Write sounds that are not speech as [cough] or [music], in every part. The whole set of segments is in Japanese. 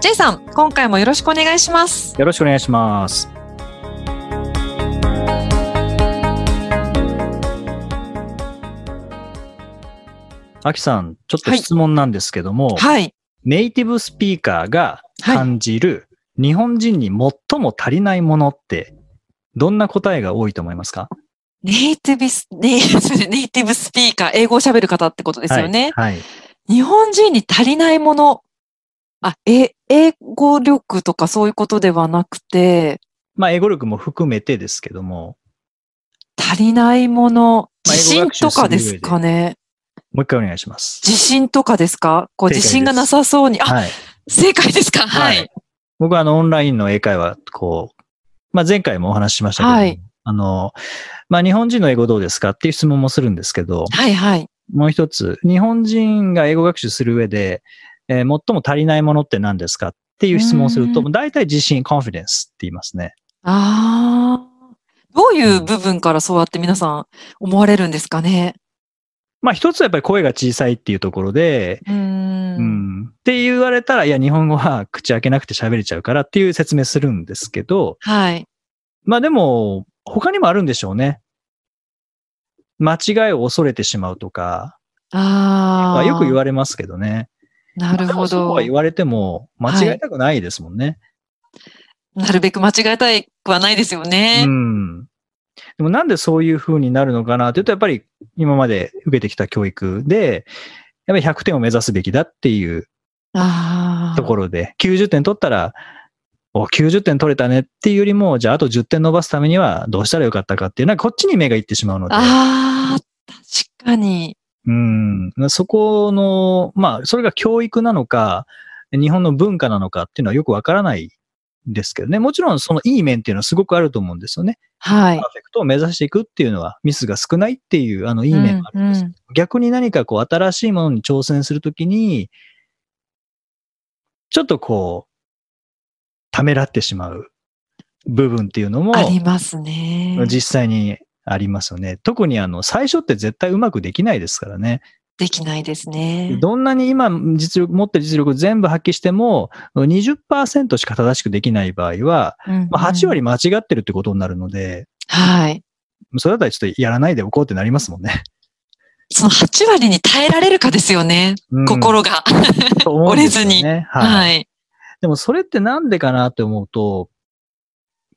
J さん、今回もよろしくお願いします。よろしくお願いしますあきさん、ちょっと質問なんですけども、はい。ネイティブスピーカーが感じる日本人に最も足りないものって、どんな答えが多いと思いますか？ネイティブス、[laughs] ネイネイティブスピーカー、英語を喋る方ってことですよね。はい。はい日本人に足りないもの。あ、え、英語力とかそういうことではなくて、まあ、英語力も含めてですけども、足りないもの、まあ自信とかですかね。もう一回お願いします。自信とかですか？こう自信がなさそうに。あ、はい。正解ですか？ははいい。僕はあの、オンラインの英会話、こう、まあ、前回もお話ししましたけども、はいあの、まあ、日本人の英語どうですかっていう質問もするんですけど、はいはい。もう一つ、日本人が英語学習する上で、えー最も足りないものって何ですかっていう質問をすると、うん大体自信、コンフィデンスって言いますね。ああ。どういう部分からそうやって皆さん思われるんですかね？まあ一つはやっぱり声が小さいっていうところで、うー。うんん、って言われたら、いや、日本語は口開けなくて喋れちゃうからっていう説明するんですけど、はい。まあでも、他にもあるんでしょうね。間違いを恐れてしまうとか、ああよく言われますけどね。なるほどまあそうは。言われても、間違いたくないですもんね。なるべく間違えたいくはないですよね。うん。でもなんでそういう風になるのかなというと、やっぱり今まで受けてきた教育で、やっぱり100点を目指すべきだっていう。ところで、90点取ったら、お、90点取れたねっていうよりも、じゃああと10点伸ばすためにはどうしたらよかったかっていう、なんかこっちに目がいってしまうので、ああ、確かに。うん、そこの、まあ、それが教育なのか、日本の文化なのかっていうのはよくわからないんですけどね。もちろんそのいい面っていうのはすごくあると思うんですよね。はいパー。フェクトを目指していくっていうのはミスが少ないっていう、あの、いい面があるんです。うんうん逆に何かこう新しいものに挑戦するときに、ちょっとこう、ためらってしまう部分っていうのも、ありますね。実際にありますよね。特にあの、最初って絶対うまくできないですからね。できないですね。どんなに今実力、持ってる実力全部発揮しても、20%しか正しくできない場合は、うんまあ、8割間違ってるってことになるので、はい。それだったらちょっとやらないでおこうってなりますもんね。その8割に耐えられるかですよね。うん心が。ね折れずにはい。はい。でもそれってなんでかなって思うと、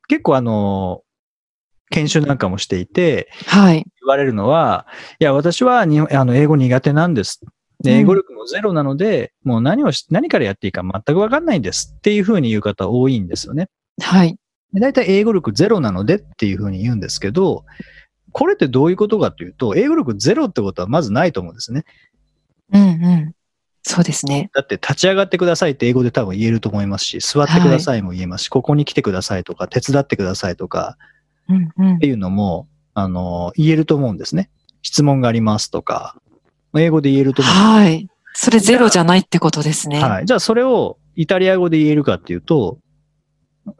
結構あの、研修なんかもしていて、はい。言われるのは、いや、私はにあの英語苦手なんです。英語力もゼロなので、もう何をし、何からやっていいか全くわかんないんですっていうふうに言う方多いんですよね。はい。で大体英語力ゼロなのでっていうふうに言うんですけど、これってどういうことかというと、英語力ゼロってことはまずないと思うんですね。うんうん。そうですね。だって立ち上がってくださいって英語で多分言えると思いますし、座ってくださいも言えますし、ここに来てくださいとか、手伝ってくださいとかうんうんっていうのも、あの、言えると思うんですね。質問がありますとか、英語で言えると思うはい。それゼロじゃないってことですね。はい。じゃあそれをイタリア語で言えるかっていうと、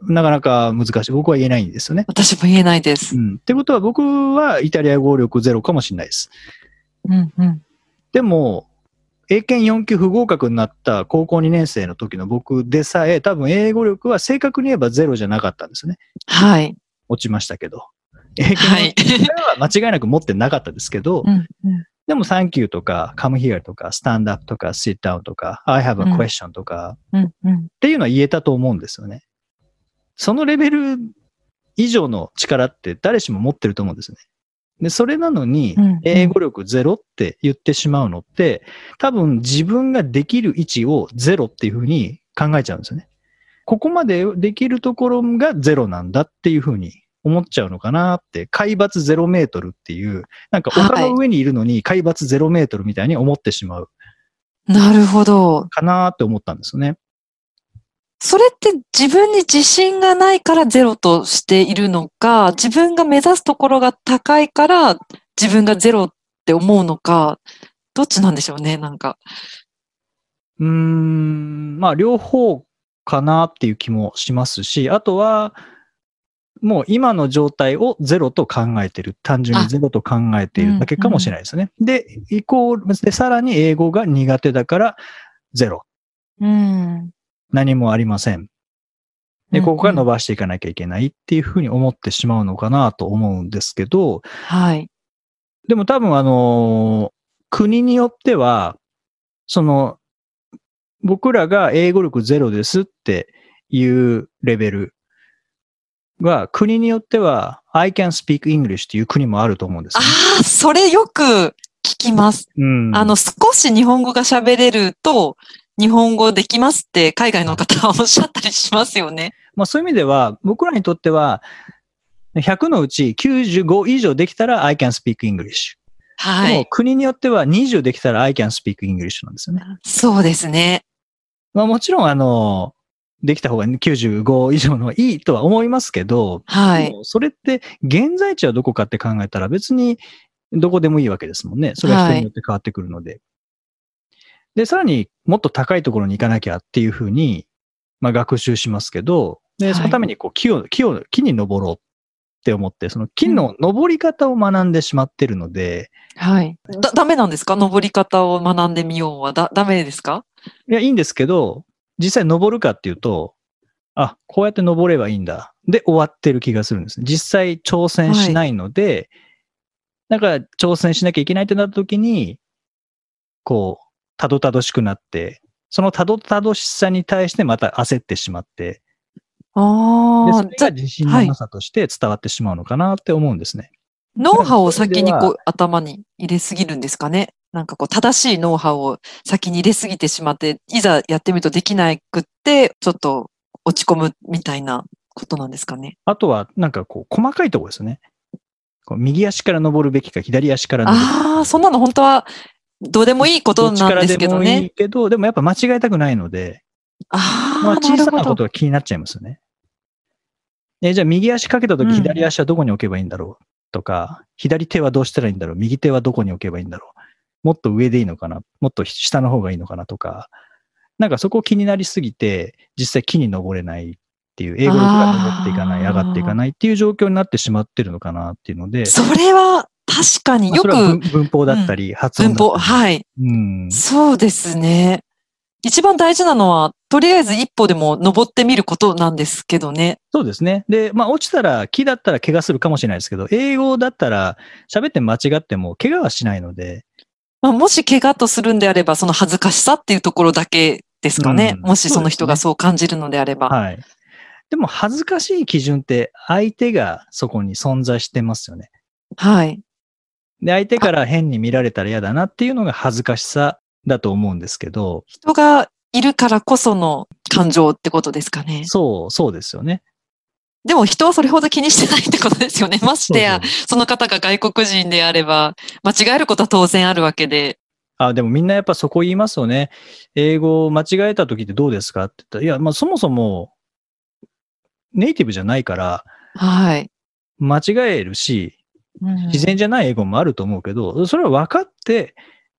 なかなか難しい。僕は言えないんですよね。私も言えないですう。ん。ってことは僕はイタリア語力ゼロかもしれないです。うんうん。でも、英検4級不合格になった高校2年生の時の僕でさえ、多分英語力は正確に言えばゼロじゃなかったんですよね。はい。落ちましたけど。英検4は間違いなく持ってなかったですけど、うんうんでも Thank you とか Come here とか Stand up とか Sit down とか I have a うん question とか、っていうのは言えたと思うんですよね。そのレベル以上の力って誰しも持ってると思うんですね。で、それなのに英語力ゼロって言ってしまうのって、多分自分ができる位置をゼロっていうふうに考えちゃうんですよね。ここまでできるところがゼロなんだっていうふうに思っちゃうのかなって、海抜ゼロメートルっていう、なんか丘の上にいるのに海抜ゼロメートルみたいに思ってしまうなるほど。かなって思ったんですよね。それって自分に自信がないからゼロとしているのか、自分が目指すところが高いから自分がゼロって思うのか、どっちなんでしょうね、なんか。うーん、まあ両方かなっていう気もしますし、あとは、もう今の状態をゼロと考えてる。単純にゼロと考えているだけかもしれないですね。で、イコール、で、さらに英語が苦手だからゼロ。うん。何もありません。で、うんここから伸ばしていかなきゃいけないっていうふうに思ってしまうのかなと思うんですけど、はい。でも多分あのー国によっては、その、僕らが英語力ゼロですっていうレベルは、国によっては I can speak English っていう国もあると思うんですね、あ、それよく聞きます。うん。あの、少し日本語が喋れると、日本語できますって海外の方はおっしゃったりしますよね。まあそういう意味では、僕らにとっては、100のうち95以上できたら I can speak English。はい。国によっては20できたら I can speak English なんですよね。そうですね。まあもちろんあの、できた方が95以上のいいとは思いますけど、はい。それって現在地はどこかって考えたら別にどこでもいいわけですもんね。それは人によって変わってくるので。で、さらにもっと高いところに行かなきゃっていうふうに、まあ学習しますけど、で、はいそのためにこう木を、木を、木に登ろうって思って、その木の登り方を学んでしまってるので、はい。だ、ダメなんですか？登り方を学んでみようは。だ、ダメですか？いや、いいんですけど、実際登るかっていうと、あ、こうやって登ればいいんだ。で、終わってる気がするんですね。実際挑戦しないので、だから挑戦しなきゃいけないってなった時に、こう、たどたどしくなって、そのたどたどしさに対してまた焦ってしまって、で、ああそれ、が自信のなさとして伝わってしまうのかなって思うんですね。ノウハウを先にこう頭に入れすぎるんですかね？なんかこう正しいノウハウを先に入れすぎてしまって、いざやってみるとできなくって、ちょっと落ち込むみたいなことなんですかね？あとは、なんかこう、細かいところですよね。こう右足から登るべきか、左足から登るべきか。ああ、そんなの本当はどうでもいいことなんですけどどっちからでもいいね。けど、でもやっぱ間違えたくないので、まあ、小さなこ。とが気になっちゃいますよね。えじゃあ右足かけたとうんき左足はどこに置けばいいんだろうとか、左手はどうしたらいいんだろう右手はどこに置けばいいんだろうもっと上でいいのかなもっと下の方がいいのかなとか、なんかそこ気になりすぎて、実際木に登れないっていう、英語力が登っていかない、上がっていかないっていう状況になってしまってるのかなっていうので、それは確かによまあそれは文く文法だったり、発音文法、だったり。はい。うん。そうですね。一番大事なのは、とりあえず一歩でも登ってみることなんですけどね。そうですね。で、まあ落ちたら、木だったら怪我するかもしれないですけど、英語だったら喋って間違っても怪我はしないので、まあ、もし怪我とするんであれば、その恥ずかしさっていうところだけですかね。うんもしその人がそそう感じるのであれば。はい。でも恥ずかしい基準って相手がそこに存在してますよね。はい。で、相手から変に見られたら嫌だなっていうのが恥ずかしさだと思うんですけど、人がいるからこその感情ってことですかね。そう、そうですよね。でも人はそれほど気にしてないってことですよね。ましてやその方が外国人であれば、間違えることは当然あるわけで。あ、でもみんなやっぱそこ言いますよね。英語を間違えた時ってどうですかって言ったら、いや、まあそもそもネイティブじゃないからはい。間違えるし、うん自然じゃない英語もあると思うけど、それは分かって、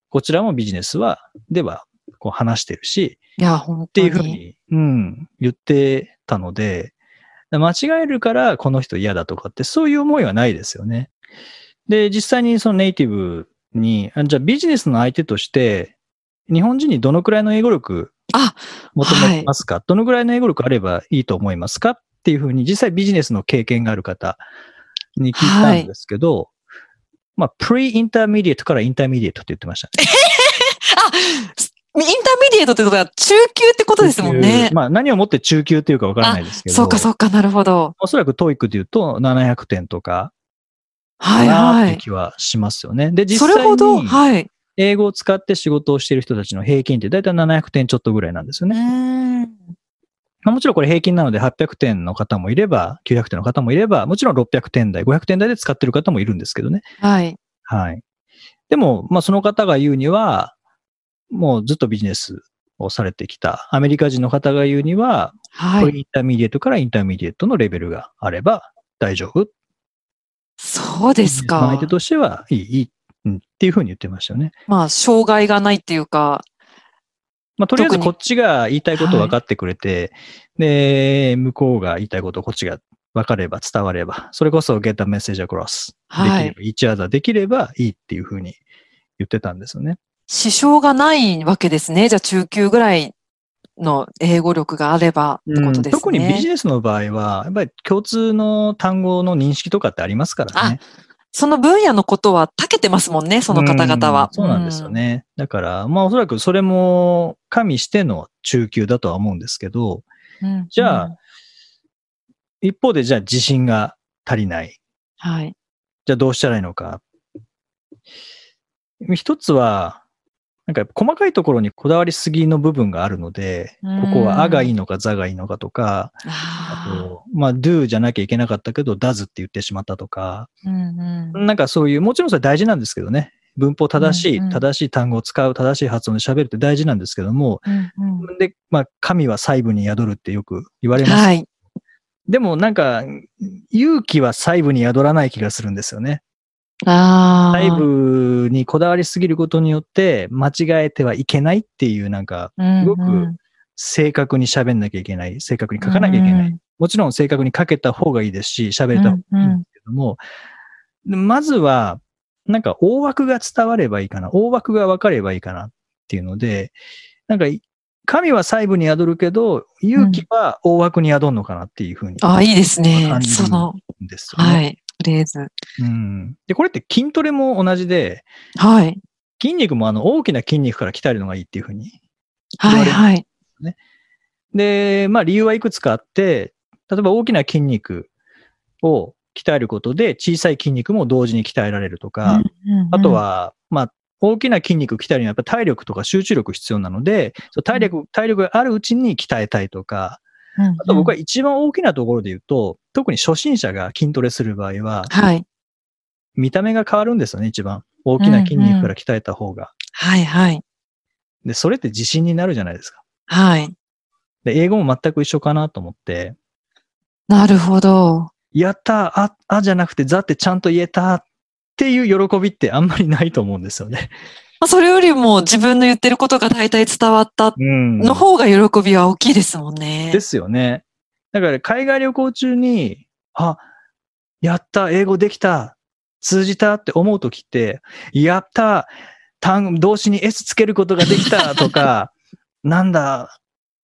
こちらもビジネスは、では、こう話してるし、いや、本当に。っていうふうに、うん、言ってたので、間違えるからこの人嫌だとかって、そういう思いはないですよね。で、実際にそのネイティブに、あじゃあビジネスの相手として、日本人にどのくらいの英語力あ、求めてますか、どのくらいの英語力あればいいと思いますか？っていうふうに、実際ビジネスの経験がある方に聞いたんですけど、まあ、 pre-intermediate から intermediate って言ってましたね。 intermediate ってことは中級ってことですもんね。まあ、何をもって中級っていうかわからないですけど。そうか、そうか、なるほど。おそらく TOEIC で言うと700点とかはい、はい。気はしますよね。で、そ実際れほど、にはい。英語を使って仕事をしている人たちの平均って大体700点ちょっとぐらいなんですようね。まあもちろんこれ平均なので800点の方もいれば、900点の方もいれば、もちろん600点台、500点台で使ってる方もいるんですけどね。はい。はい。でも、まあその方が言うには、もうずっとビジネスをされてきたアメリカ人の方が言うには、はい。 intermediate から intermediate のレベルがあれば大丈夫。そうですか相。手としてはいい、いい、うん、っていうふうに言ってましたよね。まあ、障害がないっていうか、まあ、とりあえずこっちが言いたいこと分かってくれて、で、向こうが言いたいことをこっちが分かれば伝われば、それこそ get a message across はいできれば、each other できればいいっていうふうに言ってたんですよね。支障がないわけですね。じゃあ、中級ぐらいの英語力があればってことですね。特にビジネスの場合は、やっぱり共通の単語の認識とかってありますからね。その分野のことは長けてますもんね、その方々はうん。そうなんですよね。だから、まあおそらくそれも加味しての中級だとは思うんですけど、うん。じゃあうん一方でじゃあ自信が足りない。はい。じゃあどうしたらいいのか。一つは、なんか細かいところにこだわりすぎの部分があるので、ここはあがいいのかざがいいのかとか、ああと、まあ do じゃなきゃいけなかったけど does って言ってしまったとか、ーうんうんなんかそういう、もちろんそれ大事なんですけどね。文法正しい、うんうん正しい単語を使う、正しい発音で喋るって大事なんですけども、うんうんで、まあ、神は細部に宿るってよく言われます。はい。でもなんか、勇気は細部に宿らない気がするんですよね。細部にこだわりすぎることによって、間違えてはいけないっていう、なんか、すごく正確に喋んなきゃいけない、正確に書かなきゃいけない。もちろん正確に書けた方がいいですし、喋れた方がいいんですけども、でまずは、なんか大枠が伝わればいいかな、大枠が分かればいいかなっていうので、なんか、神は細部に宿るけど、勇気は大枠に宿るのかなっていうふうにああ、いいですね。その、んですよね。はい。フレーズ。うん。で、これって筋トレも同じで、はい。筋肉もあの大きな筋肉から鍛えるのがいいっていうふうに。はい、はい。で、まあ理由はいくつかあって、例えば大きな筋肉を鍛えることで小さい筋肉も同時に鍛えられるとか、あと、は、まあ、大きな筋肉鍛えるにはやっぱ体力とか集中力必要なので、体力、体力があるうちに鍛えたいとか、あと僕は一番大きなところで言うと、特に初心者が筋トレする場合は、はい。見た目が変わるんですよね、一番。大きな筋肉から鍛えた方が。はい、はい。で、それって自信になるじゃないですか。はい。で、英語も全く一緒かなと思って、なるほど。やったあ、あじゃなくて、ザってちゃんと言えたっていう喜びってあんまりないと思うんですよね。まあ、それよりも自分の言ってることが大体伝わったうんの方が喜びは大きいですもんね。ですよね。だから海外旅行中に、あ、やった、英語できた、通じたって思うときって、やった、単動詞に S つけることができた [laughs] とか、なんだ、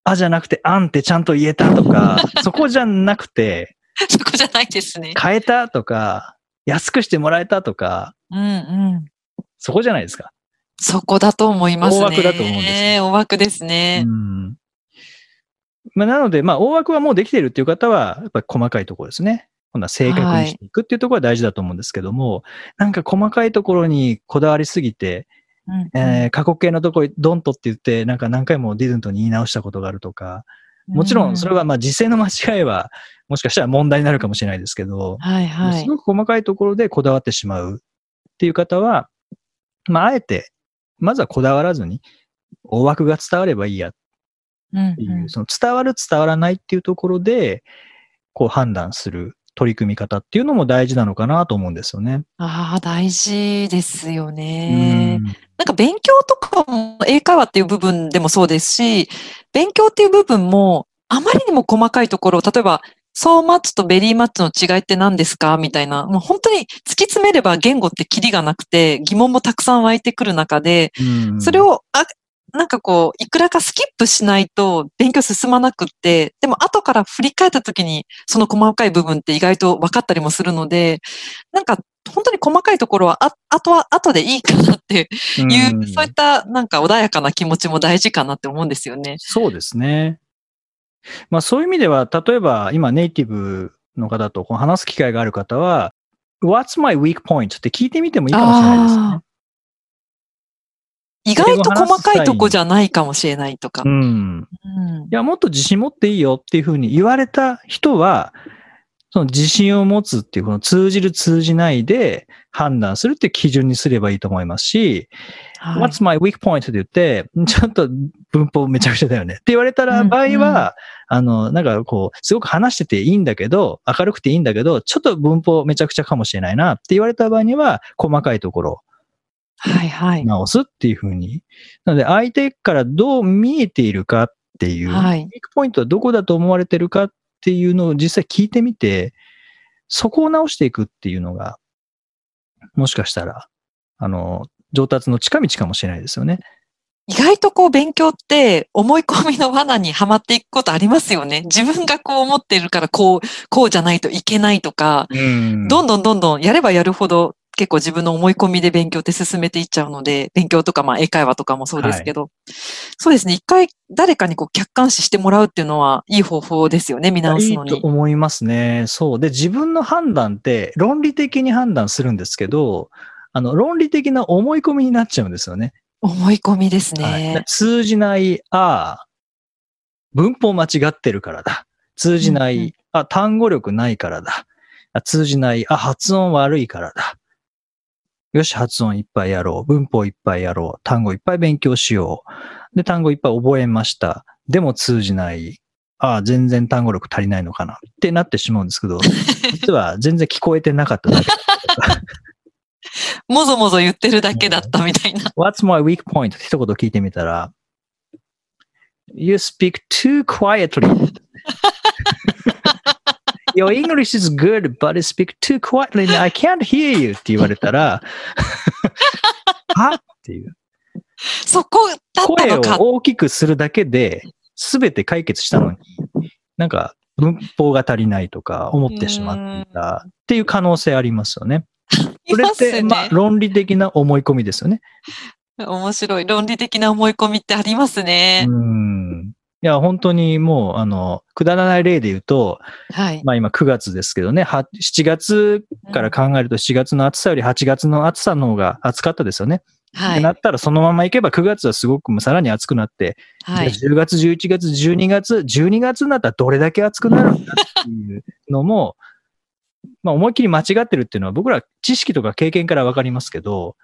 あじゃなくて、あんってちゃんと言えたとか、[laughs] そこじゃなくて、そこじゃないですね。変えたとか、安くしてもらえたとか、うんうん。そこじゃないですか。そこだと思いますね。大枠だと思うんです大枠ですねう。ん。まあ、なので、まあ、大枠はもうできているっていう方は、やっぱり細かいところですね。今度は正確にしていくっていうところは大事だと思うんですけども、なんか細かいところにこだわりすぎて、うんうんえー過去形のところにドンとって言って、なんか何回もディズントに言い直したことがあるとか、もちろんそれはまあ実践の間違いは、もしかしたら問題になるかもしれないですけど、はいはいす。ごく細かいところでこだわってしまうっていう方は、まあ、あえて、まずはこだわらずに、大枠が伝わればいいやうんっていう、その伝わる伝わらないっていうところで、こう判断する取り組み方っていうのも大事なのかなと思うんですよね。ああ、大事ですよね。うんなんか勉強とかも英会話っていう部分でもそうですし、勉強っていう部分もあまりにも細かいところを、例えば、so much と very much の違いって何ですか？みたいな、もう本当に突き詰めれば言語ってキリがなくて疑問もたくさん湧いてくる中で、うんそれを、あ、なんかこう、いくらかスキップしないと勉強進まなくって、でも後から振り返った時にその細かい部分って意外と分かったりもするので、なんか本当に細かいところは、あ、あとは後でいいかなっていう、うんそういったなんか穏やかな気持ちも大事かなって思うんですよね。そうですね。まあそういう意味では、例えば今ネイティブの方とこう話す機会がある方は、What's my weak point? って聞いてみてもいいかもしれないですね。意外と細かいとこじゃないかもしれないとかう。ん。うんいや、もっと自信持っていいよっていうふうに言われた人は、その自信を持つっていう、この通じる通じないで判断するっていう基準にすればいいと思いますし、はい What's my weak point? って言って、ちょっと文法めちゃくちゃだよねって言われたらうん場合は、あの、なんかこう、すごく話してていいんだけど、明るくていいんだけど、ちょっと文法めちゃくちゃかもしれないなって言われた場合には、細かいところはいはい。直すっていうふうに。なので、相手からどう見えているかっていう、はいウィークポイントはどこだと思われてるかっていうのを実際聞いてみて、そこを直していくっていうのが、もしかしたら、あの、上達の近道かもしれないですよね。意外とこう勉強って思い込みの罠にはまっていくことありますよね。自分がこう思ってるからこう、こうじゃないといけないとか、うんどんどんどんどんやればやるほど結構自分の思い込みで勉強って進めていっちゃうので、勉強とかまあ英会話とかもそうですけど、そうですね。一回誰かにこう客観視してもらうっていうのはいい方法ですよね。見直すいいのに。と思いますね。そう。で、自分の判断って論理的に判断するんですけど、あの、論理的な思い込みになっちゃうんですよね。思い込みですはい、ね。通じない、ああ、文法間違ってるからだ。通じない、うんうんあ、単語力ないからだ。あ通じない、あ、発音悪いからだ。よし、発音いっぱいやろう。文法いっぱいやろう。単語いっぱい勉強しよう。で、単語いっぱい覚えました。でも通じない。ああ、全然単語力足りないのかなってなってしまうんですけど、[laughs] 実は全然聞こえてなかっただけ。もぞもぞ言ってるだけだったみたいな。[laughs] What's my weak point? って一言聞いてみたら、You speak too quietly. [laughs] Your English is good, but you speak too quietly. and I can't hear you って言われたら、は？っていう。そこだった声をのか。大きくするだけで、すべて解決したのに、なんか文法が足りないとか思ってしまっていたっていう可能性ありますよね。いそれって。まあ、論理的な思い込みですよね。面白い。論理的な思い込みってありますね。うん。いや、本当にもう、あの、くだらない例で言うと、はい。まあ今9月ですけどね、は7月から考えると7月の暑さより8月の暑さの方が暑かったですよね。はい。ってなったらそのままいけば9月はすごくさらに暑くなって、はい。じゃあ10月、11月、12月、12月になったらどれだけ暑くなるんだっていうのも、まあ思いっきり間違ってるっていうのは僕ら知識とか経験からわかりますけど、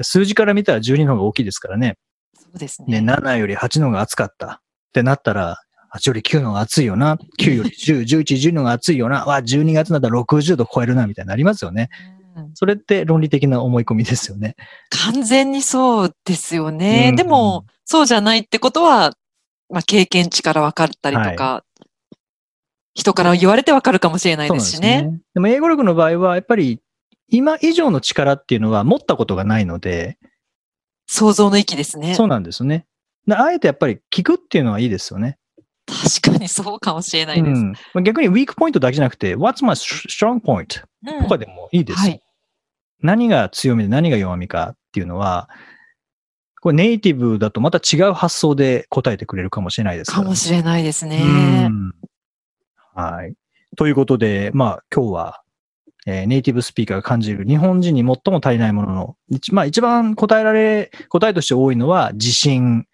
数字から見たら12の方が大きいですからね。そうですね、ね。7より8の方が暑かったってなったら、8より9の方が暑いよな。9より10、[laughs] 11、12の方が暑いよな。わ、12月になったら60度超えるな、みたいになりますよね。うんそれって論理的な思い込みですよね。完全にそうですよね。うんでも、そうじゃないってことは、まあ、経験値から分かったりとか、人から言われて分かるかもしれないですしね。ででも英語力の場合は、やっぱり今以上の力っていうのは持ったことがないので、想像の域ですね。そうなんですよね。であえてやっぱり聞くっていうのはいいですよね。確かにそうかもしれないです。うんまあ逆にウィークポイントだけじゃなくて、What's my strong point? うんとかでもいいですよ。はい。何が強みで何が弱みかっていうのは、これネイティブだとまた違う発想で答えてくれるかもしれないですかもしれないですうね。んはい。ということで、まあ今日は、えーネイティブスピーカーが感じる日本人に最も足りないものの、一まあ一番答えられ、答えとして多いのは自信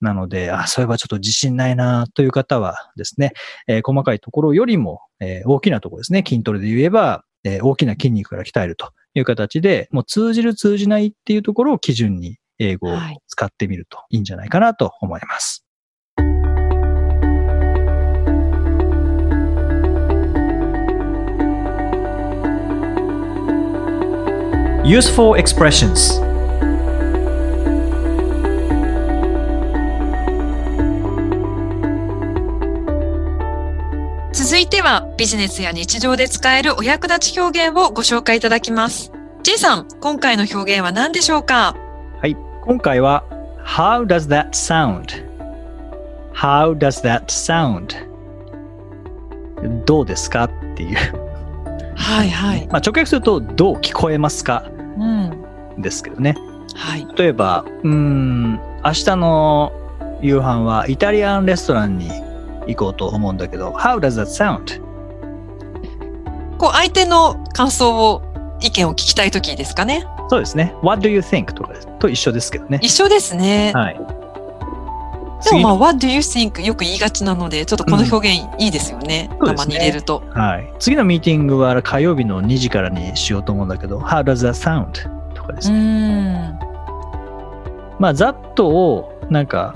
なので、あ、そういえばちょっと自信ないなという方はですね、えー細かいところよりも、えー大きなところですね、筋トレで言えば、えー大きな筋肉から鍛えるという形で、もう通じる通じないっていうところを基準に英語をはい使ってみるといいんじゃないかなと思います。Useful expressions 続いてはビジネスや日常で使えるお役立ち表現をご紹介いただきます。J さん、今回の表現は何でしょうか？はい。今回は How does that sound? How does that sound? どうですか？っていう。はいはい。まあ直訳するとどう聞こえますか？うん。ですけどね。はい。例えば、うーん、明日の夕飯はイタリアンレストランに行こうと思うんだけど、How does that sound? こう相手の感想を、意見を聞きたいときですかね。そうですね。What do you think? とかと一緒ですけどね。一緒ですね。はい。でもまあ、what do you think? よく言いがちなので、ちょっとこの表現いいですよね。うんたまに入れると。はい。次のミーティングは火曜日の2時からにしようと思うんだけど、How does that sound? とかでうすね。ん。まあ、that を、なんか、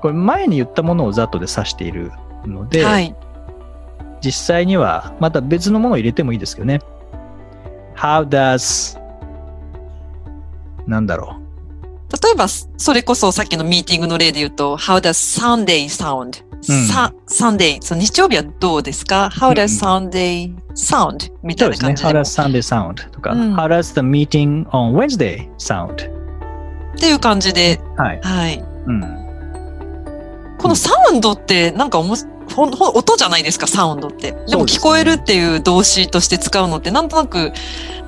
これ前に言ったものを that で指しているので、はい。実際にはまた別のものを入れてもいいですけどね。How does なんだろ例えば、それこそさっきのミーティングの例で言うと、How does Sunday sound? うんさ Sunday、その日曜日はどうですか ?How does Sunday sound? みう。そうですね。たいな感じ How でも。does Sunday sound? とか、うん How does the meeting on Wednesday sound? っていう感じで、はい。はい。うん。このサウンドってなんかおもしほんほん音じゃないですか、サウンドって。でも聞こえるっていう動詞として使うのってなんとなく、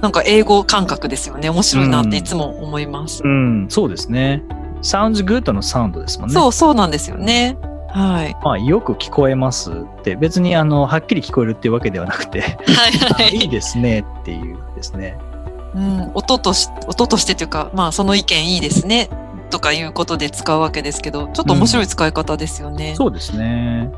なんか英語感覚ですよね。面白いなっていつも思います。うん、そうですね。Sounds good のサウンドですもんね。そう、そうなんですよね。はい。まあ、よく聞こえますって、別にあの、はっきり聞こえるっていうわけではなくて、はい [laughs] あはいい。いですねっていうですね。うん、音とし、音としてというか、まあその意見いいですね。とかいうことで使うわけですけど、ちょっと面白い使い方ですよね。そうですね。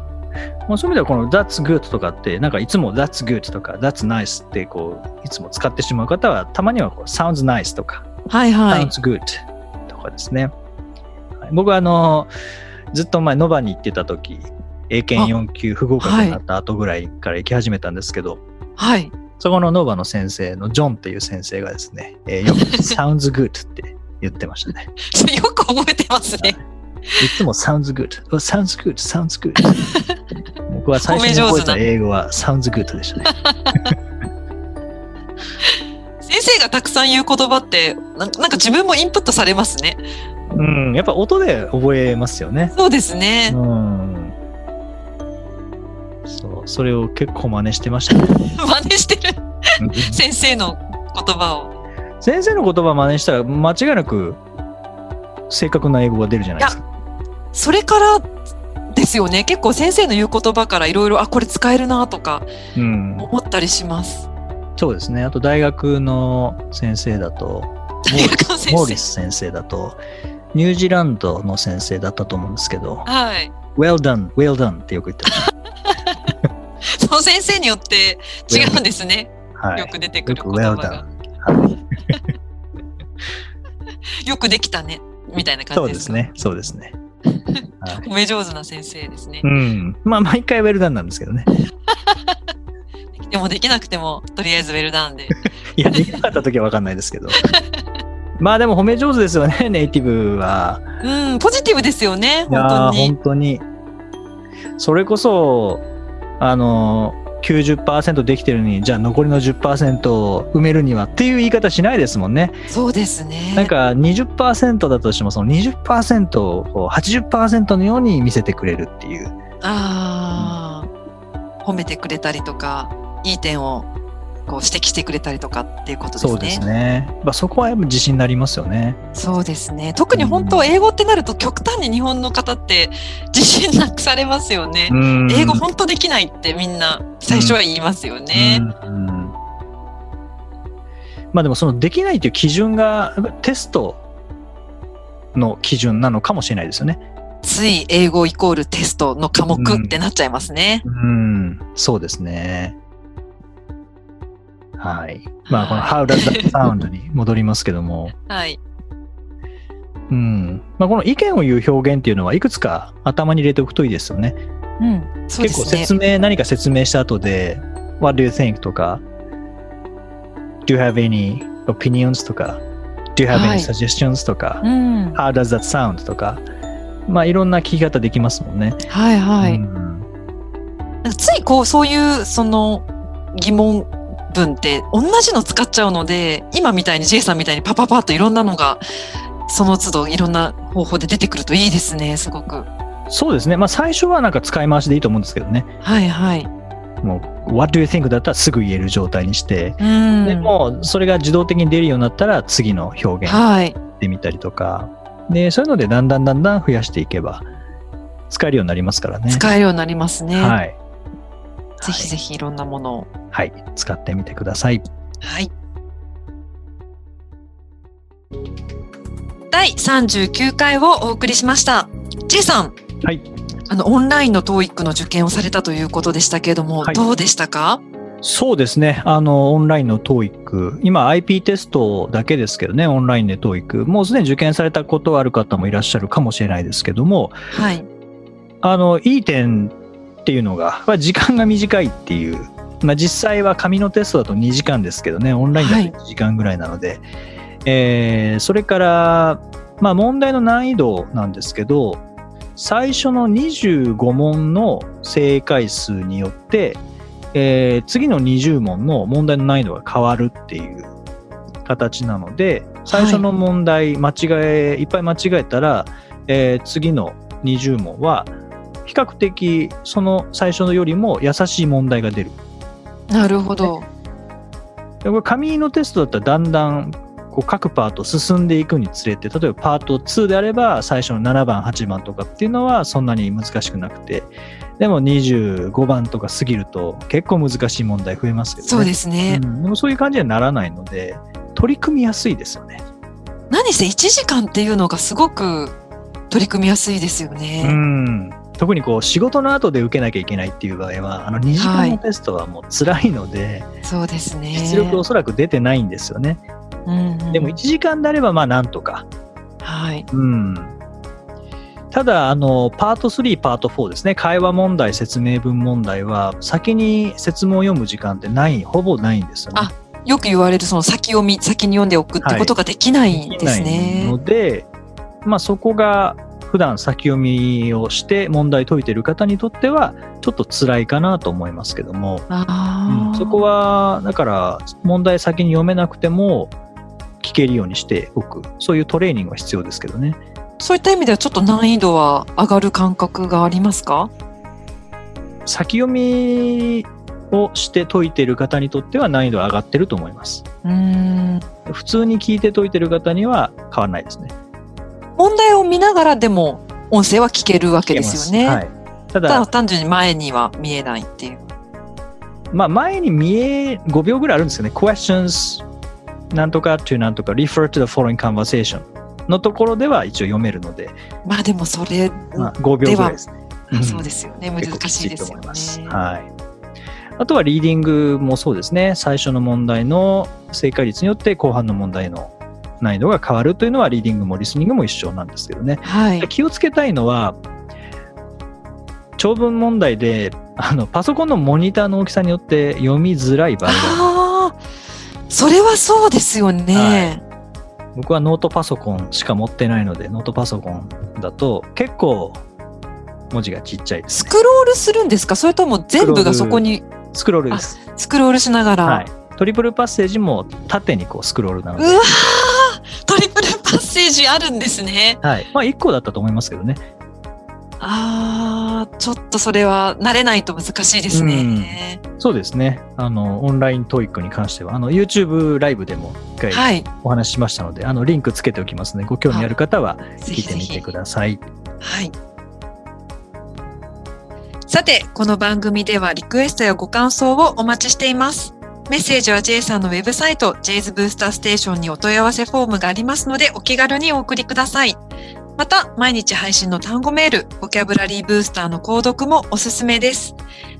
まあ、そういう意味ではこの That's good とかって、なんかいつも That's good とか That's nice ってこう、いつも使ってしまう方は、たまにはこう Sounds nice とか、はいはい。Sounds good とかですね。はい僕はあの、ずっと前、ノバに行ってた時、英検4級不合格になった後ぐらいから行き始めたんですけど、はい。そこのノバの先生のジョンっていう先生がですね、えーよく Sounds good って言ってましたね。[laughs] よく覚えてますね。いつも Sounds good, oh, Sounds good, Sounds good 僕は最初に覚えた英語は Sounds good でしたね。先生がたくさん言う言葉って、なんなんか自分もインプットされますね。うん、やっぱ音で覚えますよね。そうですねう。ん。そう、それを結構真似してましたね。[laughs] 真似してるうん先生の言葉を。先生の言葉真似したら間違いなく正確な英語が出るじゃないですか。それからですよね。結構先生の言う言葉からいろいろ、あ、これ使えるなとかうん。思ったりします。そうですね。あと大学の先生だと、[laughs] モーリ生。ス先生だと、ニュージーランドの先生だったと思うんですけど、はい。well done, well done ってよく言ってまし [laughs] その先生によって違うんですね。た。はい。よく出てくる言葉が done。。はい [laughs] よくできたね。みたいな感じでか？そうですすね。そうですね。は [laughs] い褒め上手な先生ですねう。ん。まあ、毎回 well done なんですけどね。[laughs] でもできなくても、とりあえずウェルダウンで。いや、できなかった時はわかんないですけど。[laughs] まあでも褒め上手ですよね、ネイティブは。うん、ポジティブですよね。本当に本。当に。それこそ、あの、90%できてるのに、じゃあ残りの10%を埋めるにはっていう言い方しないですもんね。そうですね。なんか20%だとしても、その20%をこう80%のように見せてくれるっていう。ああ、褒めてくれたりとか、いい点をこう指摘してくれたりとかっていうことですね。そうですね。まあ、そこはやっぱ自信になりますよね。そうですね。特に本当、英語ってなると極端に日本の方って自信なくされますよね。うん英語本当できないってみんな最初は言いますよね。うんうんまあでもそのできないという基準がテストの基準なのかもしれないですよね。つい英語イコールテストの科目ってなっちゃいますね。うん、そうですね。はい。まあこのは How does that sound に戻りますけども、[laughs] はい。うん。まあこの意見を言う表現っていうのはいくつか頭に入れておくといいですよね。うん。そうで結構すね。説明、何か説明した後で、What do you think? とか、Do you have any opinions? とか、Do you have は any い suggestions? とか、うん。How does that sound? とか、まあいろんな聞き方できますもんね。はいはい。うんついこう、そういう、その、疑問文って同じの使っちゃうので、今みたいに J さんみたいにパパパッといろんなのが、その都度いろんな方法で出てくるといいですね、すごく。そうですね。まあ最初はなんか使い回しでいいと思うんですけどね。はいはい。もう、What do you think? だったらすぐ言える状態にして、うん。でもうそれが自動的に出るようになったら次の表現はい。でみたりとか、で、そういうのでだんだんだんだん増やしていけば使えるようになりますからね。使えるようになりますね。はい。ぜひぜひいろんなものを。はい。使ってみてください。はい。第39回をお送りしました。J さん、はい。あの、オンラインの TOEIC の受験をされたということでしたけれども、はいどうでしたか？そうですね。あの、オンラインの TOEIC。今 IP テストだけですけどね、オンラインで TOEIC。もうすでに受験されたことある方もいらっしゃるかもしれないですけども、はい。あの、いい点っていうのが、まあ時間が短いっていう。まあ実際は紙のテストだと2時間ですけどね、オンラインだと1時間ぐらいなので、えーそれから、まあ問題の難易度なんですけど、最初の25問の正解数によって、えー次の20問の問題の難易度が変わるっていう形なので、最初の問題、間違え、いっぱい間違えたら、えー次の20問は、比較的その最初のよりも優しい問題が出る。なるほど。でこれ紙のテストだったらだんだんこう各パート進んでいくにつれて、例えばパート2であれば最初の7番、8番とかっていうのはそんなに難しくなくて、でも25番とか過ぎると結構難しい問題増えますけどね。そうですね。うんでもそういう感じにはならないので、取り組みやすいですよね。何せ1時間っていうのがすごく取り組みやすいですようね。ん。特にこう仕事の後で受けなきゃいけないっていう場合は、あの2時間のテストはもう辛いので、そうですね。出力おそらく出てないんですよね。うんうんでも1時間であればまあなんとか。はい。うん。ただ、あの、パート3、パート4ですね。会話問題、説明文問題は、先に説問を読む時間ってない、ほぼないんですよね。あよく言われるその先読み、先に読んでおくってことができないんですできないね。ので、まあそこが普段先読みをして問題解いてる方にとっては、ちょっと辛いかなと思いますけども、うんそこは、だから、問題先に読めなくても、聞けるようにしておく。そういうトレーニングは必要ですけどね。そういった意味ではちょっと難易度は上がる感覚がありますか？先読みをして解いてる方にとっては難易度は上がってると思います。うーん。普通に聞いて解いてる方には変わらないですね。問題を見ながらでも音声は聞けるわけですよね。はい。たただだ、単純に前には見えないっていう。まあ前に見え、5秒ぐらいあるんですよね。questions なんとか to なんとか refer to the following conversation のところでは一応読めるので、まあでもそれ、まあ、5秒ぐらいですね。うんそうですよね。難しいですよと思います。ね。はい。あとはリーディングもそうですね。最初の問題の正解率によって後半の問題の難易度が変わるというのはリーディングもリスニングも一緒なんですけどね。はい。気をつけたいのは、長文問題で、あの、パソコンのモニターの大きさによって読みづらい場合がそれはそうですよね。僕はノートパソコンしか持ってないので、ノートパソコンだと結構文字がちっちゃいです、ね。スクロールするんですか？それとも全部がそこに？スクロールです。スクロールしながら。はい。トリプルパッセージも縦にこうスクロールなので。うわジあるんですね。はい。まあ1個だったと思いますけどね。ああ、ちょっとそれは慣れないと難しいですね。そうですね。あの、オンライントイックに関しては、あの、YouTube ライブでも一回はい。お話ししましたので、あの、リンクつけておきますので、ご興味ある方はぜひぜひ聞いてみてください。はい。さて、この番組ではリクエストやご感想をお待ちしています。メッセージは J さんのウェブサイト J's ブースターステーションにお問い合わせフォームがありますのでお気軽にお送りください。また、毎日配信の単語メール、ボキャブラリーブースターの購読もおすすめです。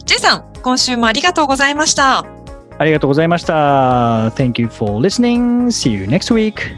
J さん、今週もありがとうございました。ありがとうございました。Thank you for listening. See you next week.